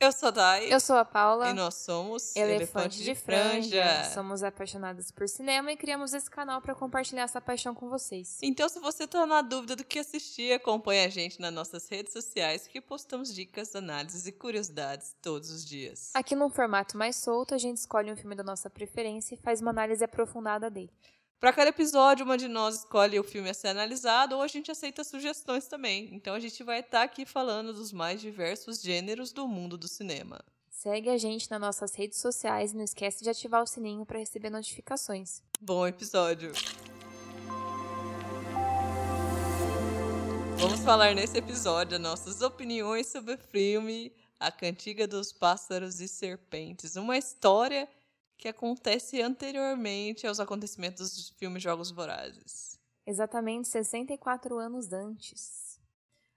Eu sou a Dai. Eu sou a Paula. E nós somos Elefante, de, franja. Somos apaixonadas por cinema e criamos esse canal para compartilhar essa paixão com vocês. Então, se você tá na dúvida do que assistir, acompanhe a gente nas nossas redes sociais que postamos dicas, análises e curiosidades todos os dias. Aqui num formato mais solto, a gente escolhe um filme da nossa preferência e faz uma análise aprofundada dele. Para cada episódio, uma de nós escolhe o filme a ser analisado ou a gente aceita sugestões também. Então a gente vai estar tá aqui falando dos mais diversos gêneros do mundo do cinema. Segue a gente nas nossas redes sociais e não esquece de ativar o sininho para receber notificações. Bom episódio! Vamos falar nesse episódio nossas opiniões sobre o filme A Cantiga dos Pássaros e Serpentes, uma história que acontece anteriormente aos acontecimentos dos filmes Jogos Vorazes. Exatamente 64 anos antes.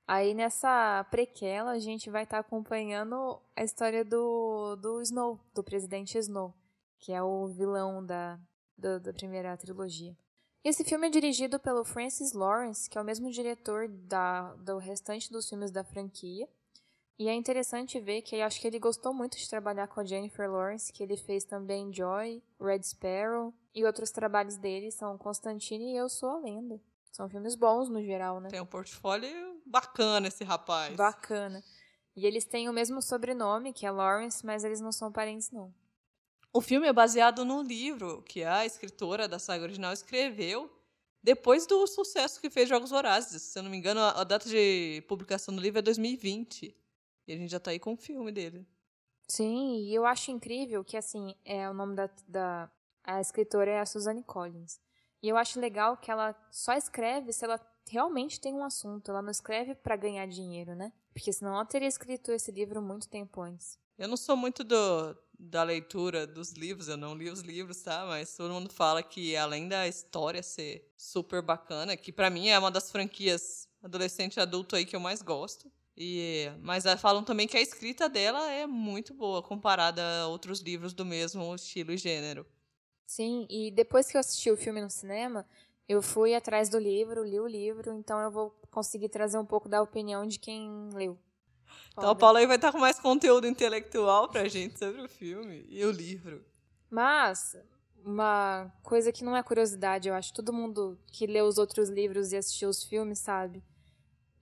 Aí nessa prequela a gente vai estar tá acompanhando a história do, do Snow, do presidente Snow, que é o vilão da, do, da primeira trilogia. Esse filme é dirigido pelo Francis Lawrence, que é o mesmo diretor da, do restante dos filmes da franquia. E é interessante ver que acho que ele gostou muito de trabalhar com a Jennifer Lawrence, que ele fez também Joy, Red Sparrow e outros trabalhos dele são Constantine e Eu Sou a Lenda. São filmes bons no geral, né? Tem um portfólio bacana esse rapaz. Bacana. E eles têm o mesmo sobrenome, que é Lawrence, mas eles não são parentes, não. O filme é baseado no livro que a escritora da saga original escreveu depois do sucesso que fez Jogos Vorazes. Se eu não me engano, a data de publicação do livro é 2020. E a gente já tá aí com o filme dele. Sim, e eu acho incrível que, assim, é o nome da, da a escritora é a Suzanne Collins. E eu acho legal que ela só escreve se ela realmente tem um assunto. Ela não escreve para ganhar dinheiro, né? Porque senão ela teria escrito esse livro muito tempo antes. Eu não sou muito do, da leitura dos livros, eu não li os livros, tá? Mas todo mundo fala que além da história ser super bacana, que para mim é uma das franquias adolescente e adulto aí que eu mais gosto. E, mas falam também que a escrita dela é muito boa comparada a outros livros do mesmo estilo e gênero. Sim, e depois que eu assisti o filme no cinema, eu fui atrás do livro, li o livro, então eu vou conseguir trazer um pouco da opinião de quem leu. Então a Paula aí vai estar com mais conteúdo intelectual pra gente sobre o filme e o livro. Mas, uma coisa que não é curiosidade, eu acho, todo mundo que lê os outros livros e assistiu os filmes sabe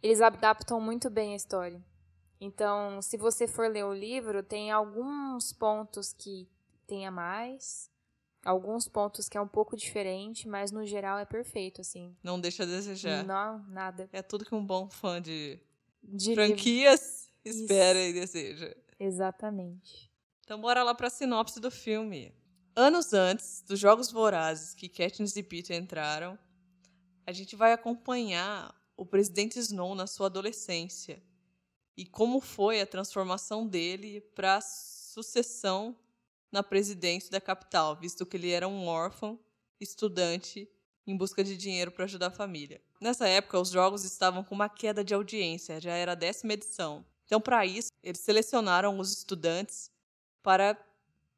eles adaptam muito bem a história. Então, se você for ler o livro, tem alguns pontos que tem a mais, alguns pontos que é um pouco diferente, mas no geral é perfeito, assim. Não deixa a desejar. Não, nada. É tudo que um bom fã de, de franquias livro. espera Isso. e deseja. Exatamente. Então, bora lá para a sinopse do filme. Anos antes dos Jogos Vorazes que Katniss e Peter entraram, a gente vai acompanhar o presidente Snow na sua adolescência e como foi a transformação dele para a sucessão na presidência da capital, visto que ele era um órfão, estudante em busca de dinheiro para ajudar a família. Nessa época, os jogos estavam com uma queda de audiência, já era a décima edição. Então, para isso, eles selecionaram os estudantes para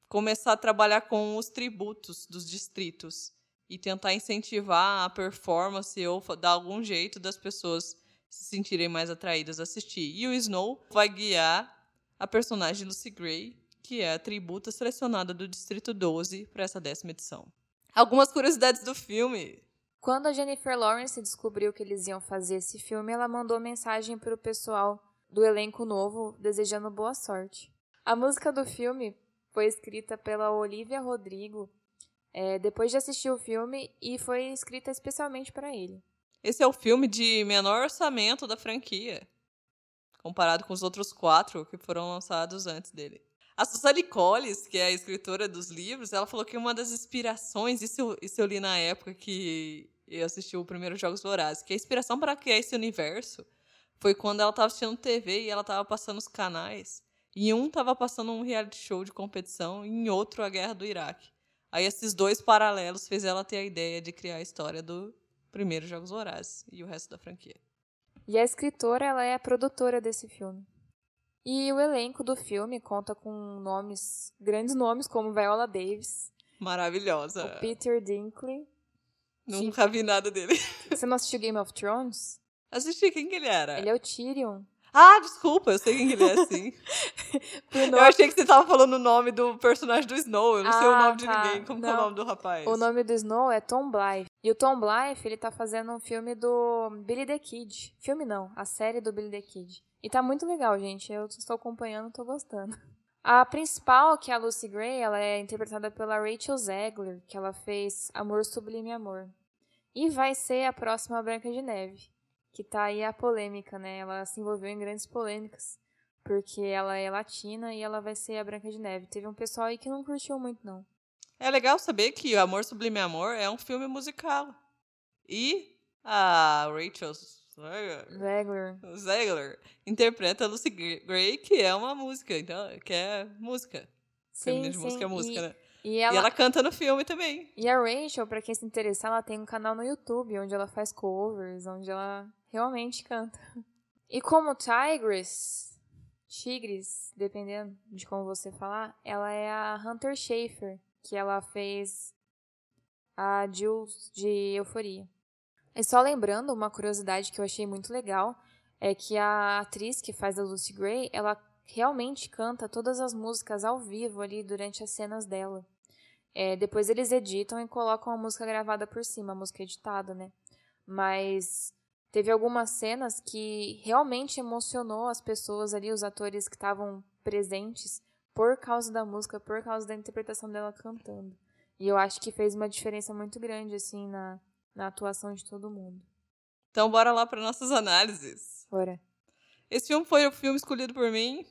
começar a trabalhar com os tributos dos distritos e tentar incentivar a performance ou dar algum jeito das pessoas se sentirem mais atraídas a assistir. E o Snow vai guiar a personagem Lucy Gray, que é a tributa selecionada do Distrito 12 para essa décima edição. Algumas curiosidades do filme. Quando a Jennifer Lawrence descobriu que eles iam fazer esse filme, ela mandou mensagem para o pessoal do elenco novo desejando boa sorte. A música do filme foi escrita pela Olivia Rodrigo é, depois de assistir o filme e foi escrita especialmente para ele. Esse é o filme de menor orçamento da franquia, comparado com os outros quatro que foram lançados antes dele. A Susane Collins, que é a escritora dos livros, ela falou que uma das inspirações, isso, isso eu li na época que eu assisti o primeiro Jogos Vorazes, que a inspiração para criar esse universo foi quando ela estava assistindo TV e ela estava passando os canais. E um estava passando um reality show de competição e em outro a guerra do Iraque. Aí esses dois paralelos fez ela ter a ideia de criar a história do primeiro Jogos Vorazes e o resto da franquia. E a escritora, ela é a produtora desse filme. E o elenco do filme conta com nomes, grandes nomes como Viola Davis. Maravilhosa. O Peter Dinklage. Nunca vi nada dele. Você não assistiu Game of Thrones? Assisti, quem que ele era? Ele é o Tyrion. Ah, desculpa, eu sei quem ele é, sim. Eu achei que você tava falando o nome do personagem do Snow. Eu não sei o Ah, nome de tá. ninguém. Como que é o Não. nome do rapaz? O nome do Snow é Tom Blythe. E o Tom Blythe, ele tá fazendo um filme do Billy the Kid. Filme não, a série do Billy the Kid. E tá muito legal, gente. Eu estou acompanhando, tô gostando. A principal, que é a Lucy Gray, ela é interpretada pela Rachel Zegler, que ela fez Amor Sublime Amor. E vai ser a próxima Branca de Neve, que tá aí a polêmica, né? Ela se envolveu em grandes polêmicas, porque ela é latina e ela vai ser a Branca de Neve. Teve um pessoal aí que não curtiu muito, não. É legal saber que o Amor Sublime Amor é um filme musical. E a Rachel Zegler- Zegler. Interpreta a Lucy Gray, que é uma música. Então, que é música. Feminina de música é música, e, né? E E ela, ela canta no filme também. e a Rachel, pra quem se interessar, ela tem um canal no YouTube onde ela faz covers, onde ela realmente canta. E como Tigress, Tigres, dependendo de como você falar, ela é a Hunter Schafer, que ela fez a Jules de Euforia. E só lembrando, uma curiosidade que eu achei muito legal é que a atriz que faz a Lucy Gray, ela realmente canta todas as músicas ao vivo ali durante as cenas dela. É, depois eles editam e colocam a música gravada por cima, a música editada, né? Mas teve algumas cenas que realmente emocionou as pessoas ali, os atores que estavam presentes, por causa da música, por causa da interpretação dela cantando. E eu acho que fez uma diferença muito grande, assim, na, na atuação de todo mundo. Então, bora lá para nossas análises. Bora. Esse filme foi o filme escolhido por mim.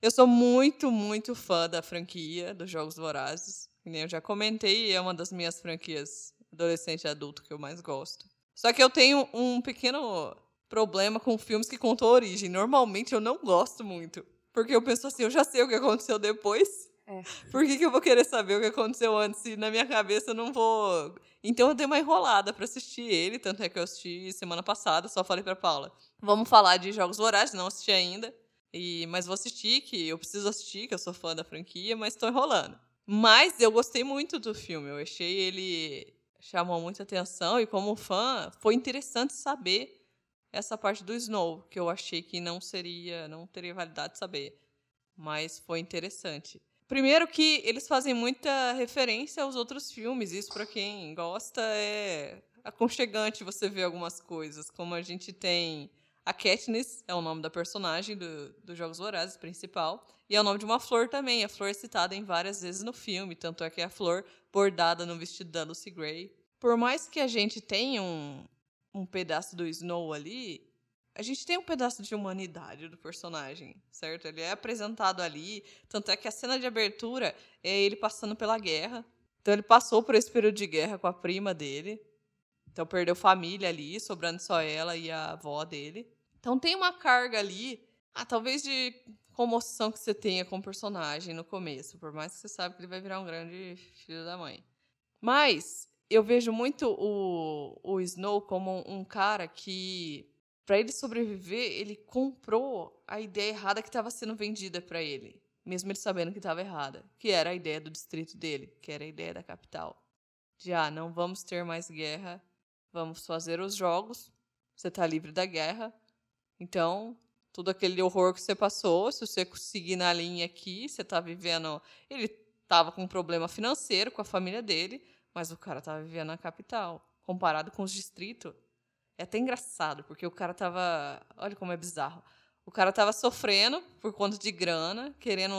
Eu sou muito, muito fã da franquia dos Jogos Vorazes. Eu já comentei, é uma das minhas franquias adolescente e adulto que eu mais gosto. Só que eu tenho um pequeno problema com filmes que contam a origem. Normalmente eu não gosto muito. Porque eu penso assim, eu já sei o que aconteceu depois. É. Por que, que eu vou querer saber o que aconteceu antes se na minha cabeça eu não vou. Então eu dei uma enrolada pra assistir ele, tanto é que eu assisti semana passada, só falei pra Paula. Vamos falar de Jogos Vorazes, não assisti ainda. E, mas vou assistir, que eu preciso assistir, que eu sou fã da franquia, mas tô enrolando. Mas eu gostei muito do filme, eu achei ele. Chamou muita atenção, e como fã, foi interessante saber essa parte do Snow, que eu achei que não seria, não teria validade de saber. Mas foi interessante. Primeiro que eles fazem muita referência aos outros filmes, isso para quem gosta é aconchegante você ver algumas coisas, como a gente tem a Katniss, é o nome da personagem do, dos Jogos Vorazes principal, e é o nome de uma flor também, a flor é citada em várias vezes no filme, tanto é que é a flor bordada no vestido da Lucy Gray. Por mais que a gente tenha um, um pedaço do Snow ali, a gente tem um pedaço de humanidade do personagem, certo? Ele é apresentado ali, tanto é que a cena de abertura é ele passando pela guerra. Então ele passou por esse período de guerra com a prima dele. Então perdeu família ali, sobrando só ela e a avó dele. Então tem uma carga ali, ah, talvez de comoção que você tenha com o personagem no começo, por mais que você sabe que ele vai virar um grande filho da mãe. Mas eu vejo muito o, o Snow como um cara que para ele sobreviver, ele comprou a ideia errada que estava sendo vendida para ele, mesmo ele sabendo que estava errada, que era a ideia do distrito dele, que era a ideia da capital. De ah, não vamos ter mais guerra, vamos fazer os jogos, você está livre da guerra, então tudo aquele horror que você passou, se você seguir na linha aqui, você está vivendo. Ele estava com um problema financeiro com a família dele, mas o cara estava vivendo na capital, comparado com os distritos. É até engraçado, porque o cara tava. Olha como é bizarro. O cara tava sofrendo por conta de grana, querendo.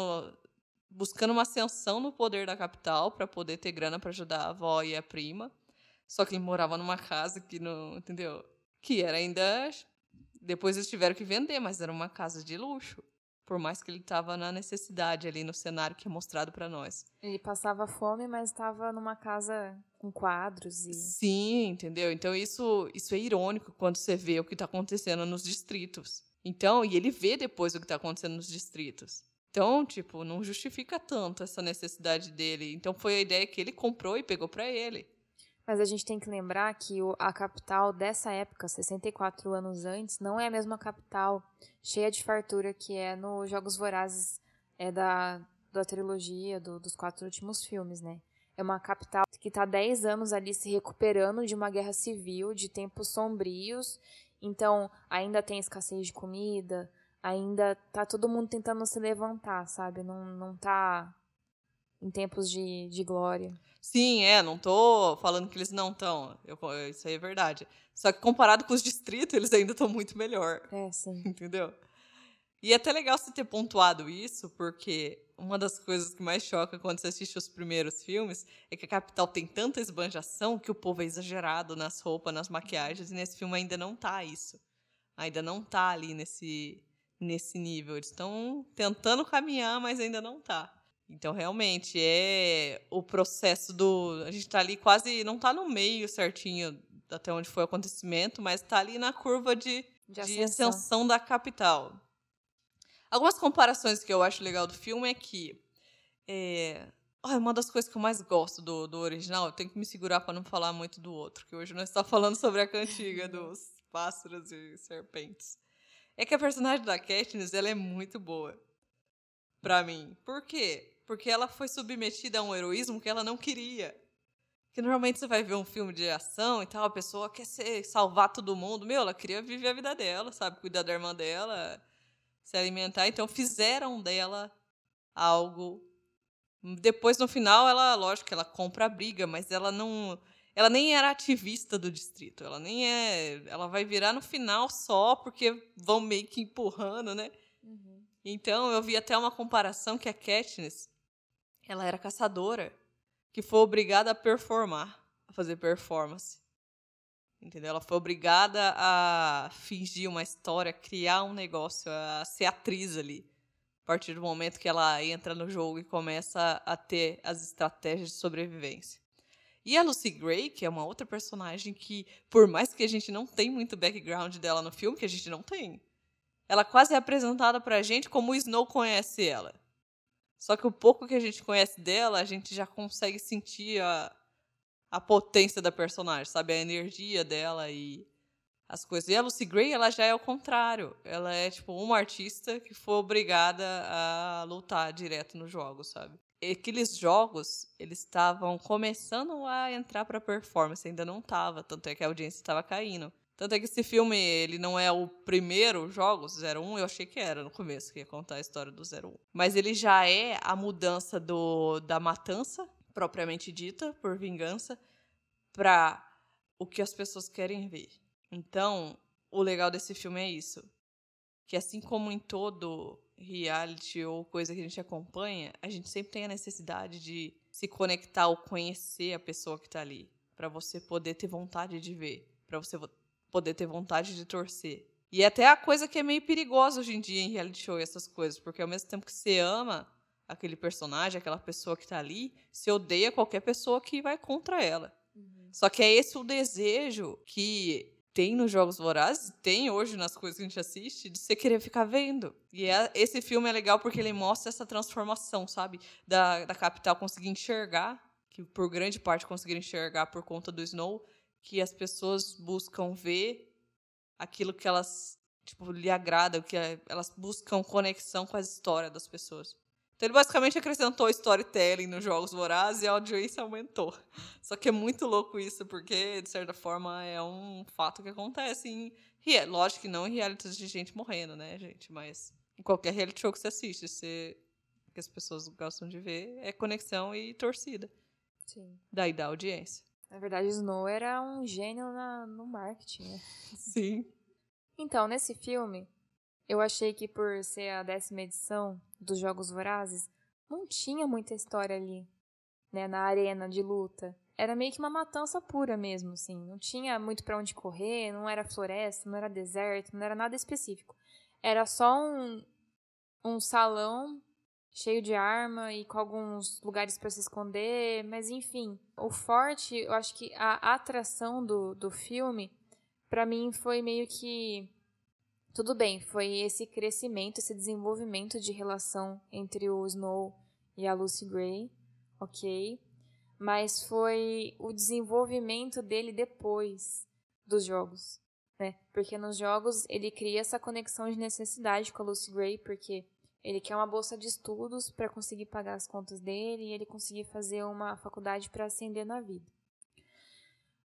buscando uma ascensão no poder da capital para poder ter grana para ajudar a avó e a prima. Só que ele morava numa casa que não. Entendeu? Que era ainda. Depois eles tiveram que vender, mas era uma casa de luxo. Por mais que ele tava na necessidade ali no cenário que é mostrado para nós. Ele passava fome, mas estava numa casa com quadros e. Sim, entendeu? Então isso, isso é irônico quando você vê o que está acontecendo nos distritos. Então, e ele vê depois o que está acontecendo nos distritos. Então, tipo, não justifica tanto essa necessidade dele. Então foi a ideia que ele comprou e pegou para ele. Mas a gente tem que lembrar que a capital dessa época, 64 anos antes, não é a mesma capital cheia de fartura que é nos Jogos Vorazes é da, da trilogia, do, dos quatro últimos filmes, né? É uma capital que está 10 anos ali se recuperando de uma guerra civil, de tempos sombrios. Então, ainda tem escassez de comida, ainda tá todo mundo tentando se levantar, sabe? Não, não tá em tempos de, de glória. Sim, é, não tô falando que eles não estão. Isso aí é verdade. Só que comparado com os distritos, eles ainda estão muito melhor. É, sim. Entendeu? E é até legal você ter pontuado isso, porque uma das coisas que mais choca quando você assiste os primeiros filmes é que a capital tem tanta esbanjação que o povo é exagerado nas roupas, nas maquiagens, e nesse filme ainda não tá isso. Ainda não tá ali nesse, nesse nível. Eles estão tentando caminhar, mas ainda não tá. Então, realmente, é o processo do. A gente tá ali quase. Não tá no meio certinho até onde foi o acontecimento, mas tá ali na curva de, de, ascensão. de ascensão da capital. Algumas comparações que eu acho legal do filme é que. É, uma das coisas que eu mais gosto do, do original, eu tenho que me segurar para não falar muito do outro, que hoje nós estamos falando sobre a cantiga dos pássaros e serpentes. É que a personagem da Katniss, ela é muito boa. Pra mim. Por quê? Porque ela foi submetida a um heroísmo que ela não queria. Que normalmente você vai ver um filme de ação e tal, a pessoa quer ser, salvar todo mundo. Meu, ela queria viver a vida dela, sabe? Cuidar da irmã dela, se alimentar. Então fizeram dela algo. Depois, no final, ela, lógico que ela compra a briga, mas ela não. Ela nem era ativista do distrito. Ela nem é. Ela vai virar no final só porque vão meio que empurrando, né? Uhum. Então, eu vi até uma comparação que a Katniss, ela era caçadora, que foi obrigada a performar, a fazer performance. Entendeu? Ela foi obrigada a fingir uma história, criar um negócio, a ser atriz ali. A partir do momento que ela entra no jogo e começa a ter as estratégias de sobrevivência. E a Lucy Gray, que é uma outra personagem que, por mais que a gente não tenha muito background dela no filme, que a gente não tem, ela quase é apresentada pra gente como o Snow conhece ela. Só que o pouco que a gente conhece dela, a gente já consegue sentir a, a potência da personagem, sabe? A energia dela e as coisas. E a Lucy Gray, ela já é o contrário. Ela é, tipo, uma artista que foi obrigada a lutar direto nos jogos, sabe? E aqueles jogos, eles estavam começando a entrar pra performance, ainda não tava, tanto é que a audiência estava caindo. Tanto é que esse filme, ele não é o primeiro jogo, 01, eu achei que era no começo, que ia contar a história do 01. Mas ele já é a mudança do, da matança, propriamente dita, por vingança, para o que as pessoas querem ver. Então, o legal desse filme é isso. Que assim como em todo reality ou coisa que a gente acompanha, a gente sempre tem a necessidade de se conectar ou conhecer a pessoa que está ali, para você poder ter vontade de ver, para você poder ter vontade de torcer. E é até a coisa que é meio perigosa hoje em dia em reality show e essas coisas, porque ao mesmo tempo que você ama aquele personagem, aquela pessoa que está ali, se odeia qualquer pessoa que vai contra ela. Uhum. Só que é esse o desejo que tem nos Jogos Vorazes, tem hoje nas coisas que a gente assiste, de você querer ficar vendo. E é, esse filme é legal porque ele mostra essa transformação, sabe? Da, da capital conseguir enxergar, que por grande parte conseguir enxergar por conta do Snow, que as pessoas buscam ver aquilo que elas tipo lhe agrada, que é, elas buscam conexão com a história das pessoas. Então ele basicamente acrescentou storytelling nos jogos vorazes e a audiência aumentou. Só que é muito louco isso, porque, de certa forma, é um fato que acontece em. Lógico que não em realities de gente morrendo, né, gente? Mas em qualquer reality show que você assiste, você... que as pessoas gostam de ver é conexão e torcida. Sim. Daí da audiência. Na verdade, Snow era um gênio na, no marketing, né? Sim. Então, nesse filme, eu achei que por ser a décima edição dos Jogos Vorazes, não tinha muita história ali, né, na arena de luta. Era meio que uma matança pura mesmo, assim. Não tinha muito para onde correr, não era floresta, não era deserto, não era nada específico. Era só um, um salão cheio de arma e com alguns lugares para se esconder, mas enfim. O forte, eu acho que a atração do, do filme, para mim, foi meio que tudo bem, foi esse crescimento, esse desenvolvimento de relação entre o Snow e a Lucy Gray, ok? Mas foi o desenvolvimento dele depois dos jogos, né? Porque nos jogos ele cria essa conexão de necessidade com a Lucy Gray, porque ele quer uma bolsa de estudos para conseguir pagar as contas dele e ele conseguir fazer uma faculdade para ascender na vida.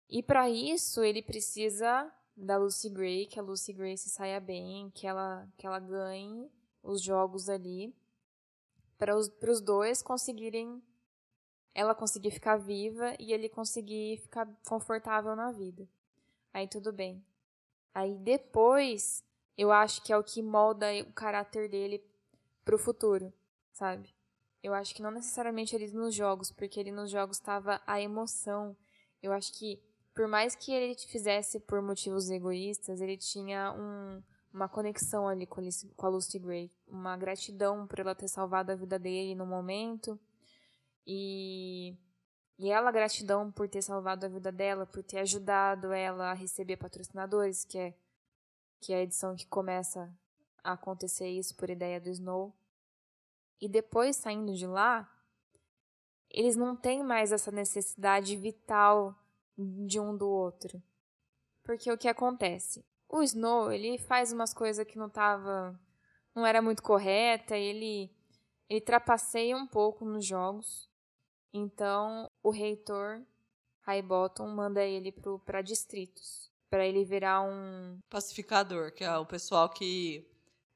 E para isso ele precisa da Lucy Gray, que a Lucy Gray se saia bem, que ela, que ela ganhe os jogos ali, para os, os dois conseguirem. Ela conseguir ficar viva e ele conseguir ficar confortável na vida. Aí tudo bem. Aí depois, eu acho que é o que molda o caráter dele pro futuro, sabe? Eu acho que não necessariamente ele nos jogos, porque ele nos jogos estava a emoção. Eu acho que por mais que ele fizesse por motivos egoístas, ele tinha um, uma conexão ali com, a Lucy Gray, uma gratidão por ela ter salvado a vida dele no momento e e ela gratidão por ter salvado a vida dela, por ter ajudado ela a receber patrocinadores, que é que é a edição que começa a acontecer isso por ideia do Snow. E depois saindo de lá, eles não têm mais essa necessidade vital de um do outro. Porque o que acontece? O Snow, ele faz umas coisas que não tava não era muito correta, ele ele trapaceia um pouco nos jogos. Então, o reitor Highbottom manda ele para distritos, para ele virar um pacificador, que é o pessoal que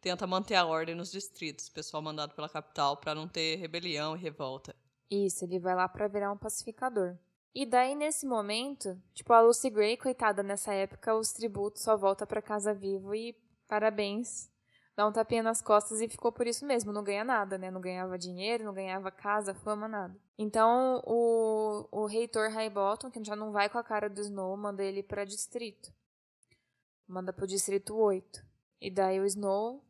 tenta manter a ordem nos distritos, pessoal mandado pela capital para não ter rebelião e revolta. Isso, ele vai lá para virar um pacificador. E daí, nesse momento, tipo, a Lucy Gray, coitada, nessa época, os tributos só volta para casa vivo e parabéns. Dá um tapinha nas costas e ficou por isso mesmo, não ganha nada, né? Não ganhava dinheiro, não ganhava casa, fama, nada. Então, o, o reitor Highbottom, que já não vai com a cara do Snow, manda ele para distrito. Manda pro distrito 8. E daí o Snow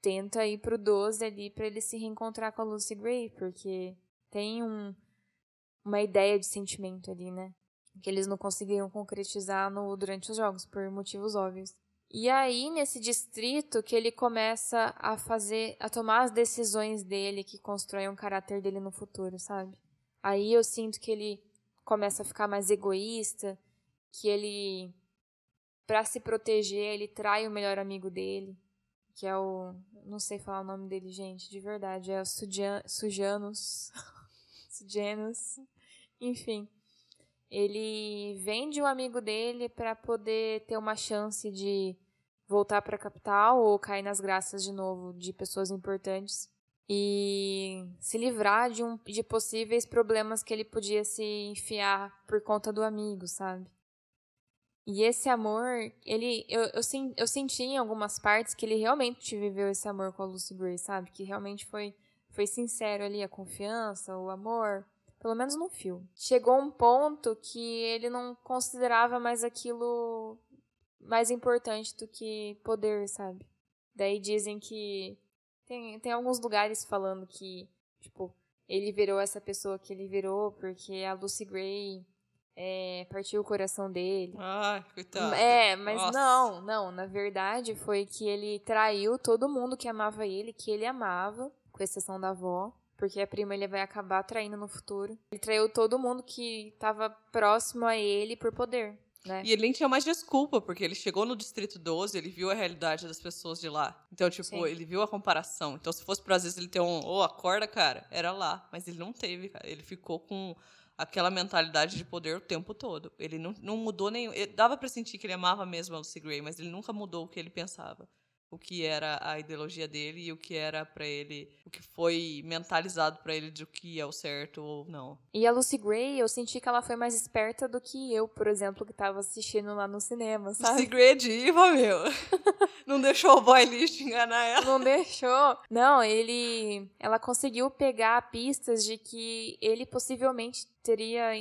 tenta ir pro 12 ali para ele se reencontrar com a Lucy Gray, porque tem um uma ideia de sentimento ali, né? Que eles não conseguiram concretizar no, durante os jogos, por motivos óbvios. E aí, nesse distrito, que ele começa a fazer, a tomar as decisões dele que constroem o caráter dele no futuro, sabe? Aí eu sinto que ele começa a ficar mais egoísta, que ele, para se proteger, ele trai o melhor amigo dele, que é o, não sei falar o nome dele, gente, de verdade, é o Sujan, Sujanos, Sujanos, enfim, ele vende o amigo dele para poder ter uma chance de voltar para a capital ou cair nas graças de novo de pessoas importantes e se livrar de, um, de possíveis problemas que ele podia se enfiar por conta do amigo, sabe? E esse amor, ele eu, eu, eu senti em algumas partes que ele realmente viveu esse amor com a Lucy Gray, sabe? Que realmente foi, foi sincero ali a confiança, o amor. Pelo menos no filme. Chegou um ponto que ele não considerava mais aquilo mais importante do que poder, sabe? Daí dizem que. Tem, tem alguns lugares falando que, tipo, ele virou essa pessoa que ele virou porque a Lucy Gray é, partiu o coração dele. Ai, coitado. É, mas Nossa. não, não. Na verdade, foi que ele traiu todo mundo que amava ele, que ele amava, com exceção da avó porque a prima ele vai acabar traindo no futuro. Ele traiu todo mundo que estava próximo a ele por poder. Né? E ele nem tinha mais desculpa, porque ele chegou no Distrito 12, ele viu a realidade das pessoas de lá. Então, tipo, Sim. ele viu a comparação. Então, se fosse pra às vezes ele ter um, ô, oh, acorda, cara, era lá. Mas ele não teve, cara. Ele ficou com aquela mentalidade de poder o tempo todo. Ele não, não mudou nenhum. Ele, dava para sentir que ele amava mesmo a Lucy Gray, mas ele nunca mudou o que ele pensava o que era a ideologia dele e o que era para ele, o que foi mentalizado para ele de o que é o certo ou não. E a Lucy Gray, eu senti que ela foi mais esperta do que eu, por exemplo, que tava assistindo lá no cinema, sabe? Lucy Gray é diva, meu. não deixou o boy lixo enganar ela. Não deixou. Não, ele ela conseguiu pegar pistas de que ele possivelmente teria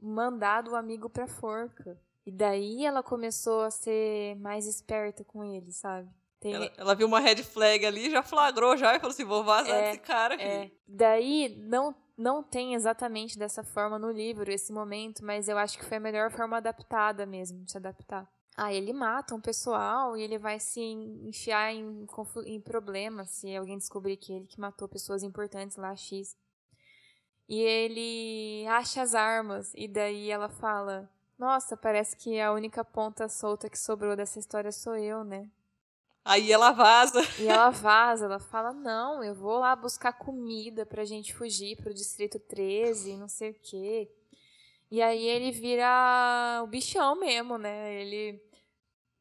mandado o amigo pra forca. E daí ela começou a ser mais esperta com ele, sabe? Tem... Ela, ela, viu uma red flag ali, já flagrou já e falou assim, vou vazar é, desse cara aqui. É. Daí, não, não tem exatamente dessa forma no livro, esse momento, mas eu acho que foi a melhor forma adaptada mesmo, de se adaptar. Ah, ele mata um pessoal e ele vai se enfiar em, em problemas se alguém descobrir que ele que matou pessoas importantes lá, X. E ele acha as armas, e daí ela fala: Nossa, parece que a única ponta solta que sobrou dessa história sou eu, né? Aí ela vaza. E ela vaza, ela fala: Não, eu vou lá buscar comida pra gente fugir pro distrito 13, não sei o quê. E aí ele vira o bichão mesmo, né? Ele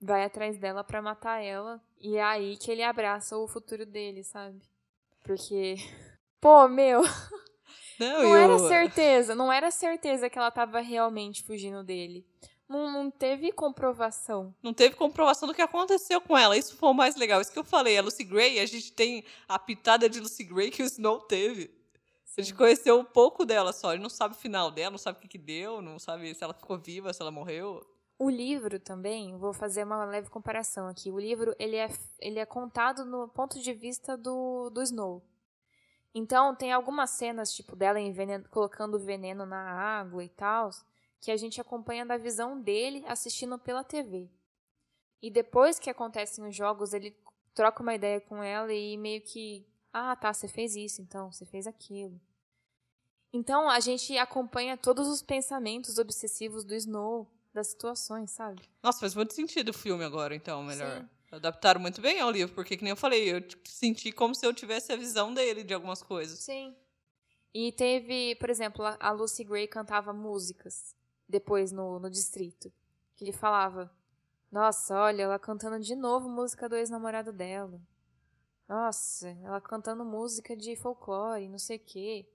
vai atrás dela para matar ela. E é aí que ele abraça o futuro dele, sabe? Porque. Pô, meu. Não, não eu... era certeza, não era certeza que ela tava realmente fugindo dele. Não, não, teve comprovação. Não teve comprovação do que aconteceu com ela. Isso foi o mais legal. Isso que eu falei. A Lucy Gray, a gente tem a pitada de Lucy Gray que o Snow teve. Sim. A gente conheceu um pouco dela só. Ele não sabe o final dela, não sabe o que, que deu, não sabe se ela ficou viva, se ela morreu. O livro também, vou fazer uma leve comparação aqui. O livro ele é, ele é contado no ponto de vista do, do Snow. Então, tem algumas cenas, tipo, dela envenen colocando veneno na água e tal, que a gente acompanha da visão dele assistindo pela TV. E depois que acontecem os jogos, ele troca uma ideia com ela e meio que, ah, tá, você fez isso, então, você fez aquilo. Então, a gente acompanha todos os pensamentos obsessivos do Snow, das situações, sabe? Nossa, faz muito sentido o filme agora, então, melhor. Sim. Adaptaram muito bem ao livro, porque, que nem eu falei, eu senti como se eu tivesse a visão dele de algumas coisas. Sim. E teve, por exemplo, a Lucy Gray cantava músicas depois no, no distrito. Que ele falava: Nossa, olha, ela cantando de novo música do ex-namorado dela. Nossa, ela cantando música de folclore, não sei o quê.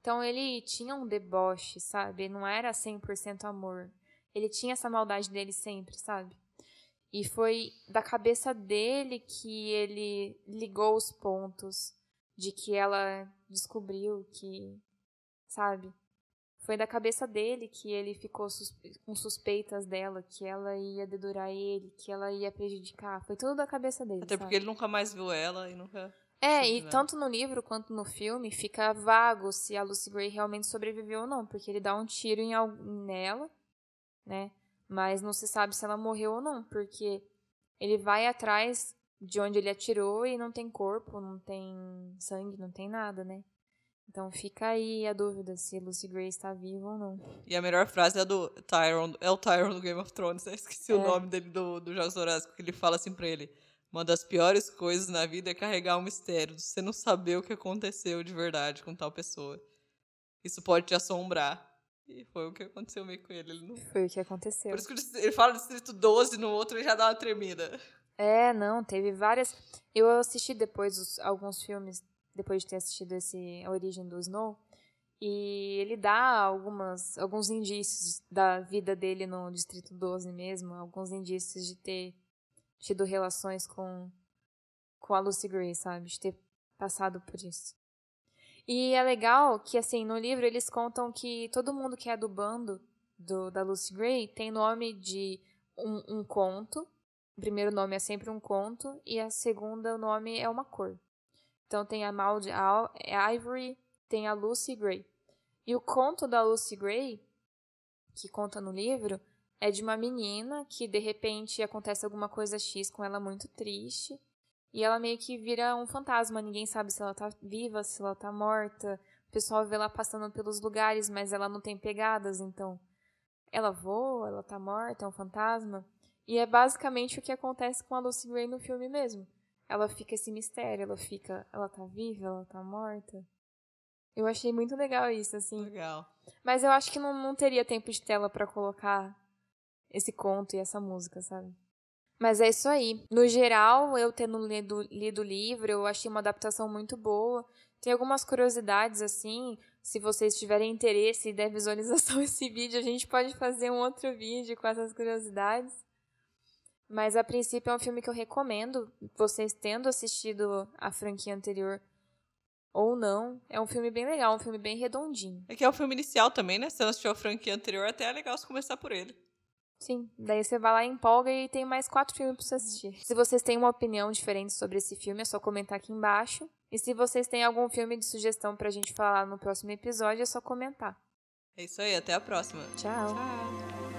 Então ele tinha um deboche, sabe? Não era 100% amor. Ele tinha essa maldade dele sempre, sabe? E foi da cabeça dele que ele ligou os pontos de que ela descobriu que, sabe? Foi da cabeça dele que ele ficou suspe com suspeitas dela, que ela ia dedurar ele, que ela ia prejudicar. Foi tudo da cabeça dele. Até sabe? porque ele nunca mais viu ela e nunca. É, e tanto no livro quanto no filme fica vago se a Lucy Gray realmente sobreviveu ou não, porque ele dá um tiro em nela, né? Mas não se sabe se ela morreu ou não, porque ele vai atrás de onde ele atirou e não tem corpo, não tem sangue, não tem nada, né? Então fica aí a dúvida se Lucy Gray está viva ou não. E a melhor frase é do Tyron, é o Tyron do Game of Thrones, né? Esqueci é. o nome dele do, do Jogos Horários, que ele fala assim pra ele. Uma das piores coisas na vida é carregar um mistério, você não saber o que aconteceu de verdade com tal pessoa. Isso pode te assombrar. E foi o que aconteceu meio com ele. ele não... Foi o que aconteceu. Por isso que ele fala Distrito 12, no outro ele já dá uma tremida. É, não, teve várias. Eu assisti depois os, alguns filmes, depois de ter assistido esse A Origem do Snow, e ele dá algumas, alguns indícios da vida dele no Distrito 12 mesmo, alguns indícios de ter tido relações com, com a Lucy Gray, sabe? De ter passado por isso. E é legal que, assim, no livro eles contam que todo mundo que é do bando do, da Lucy Gray tem nome de um, um conto. O primeiro nome é sempre um conto e a segunda o nome é uma cor. Então tem a Maud Ivory, tem a Lucy Gray. E o conto da Lucy Gray, que conta no livro, é de uma menina que de repente acontece alguma coisa X com ela muito triste e ela meio que vira um fantasma, ninguém sabe se ela tá viva, se ela tá morta. O pessoal vê ela passando pelos lugares, mas ela não tem pegadas, então ela voa, ela tá morta, é um fantasma. E é basicamente o que acontece com a Lucy Gray no filme mesmo. Ela fica esse mistério, ela fica, ela tá viva, ela tá morta. Eu achei muito legal isso, assim. Legal. Mas eu acho que não, não teria tempo de tela para colocar esse conto e essa música, sabe? Mas é isso aí. No geral, eu tendo lido, lido o livro, eu achei uma adaptação muito boa. Tem algumas curiosidades, assim. Se vocês tiverem interesse e der visualização esse vídeo, a gente pode fazer um outro vídeo com essas curiosidades. Mas a princípio é um filme que eu recomendo. Vocês tendo assistido a franquia anterior ou não, é um filme bem legal, um filme bem redondinho. É que é o filme inicial também, né? Se você assistiu a franquia anterior, até é legal você começar por ele. Sim, daí você vai lá, empolga e tem mais quatro filmes pra você assistir. Se vocês têm uma opinião diferente sobre esse filme, é só comentar aqui embaixo. E se vocês têm algum filme de sugestão pra gente falar no próximo episódio, é só comentar. É isso aí, até a próxima. Tchau. Tchau.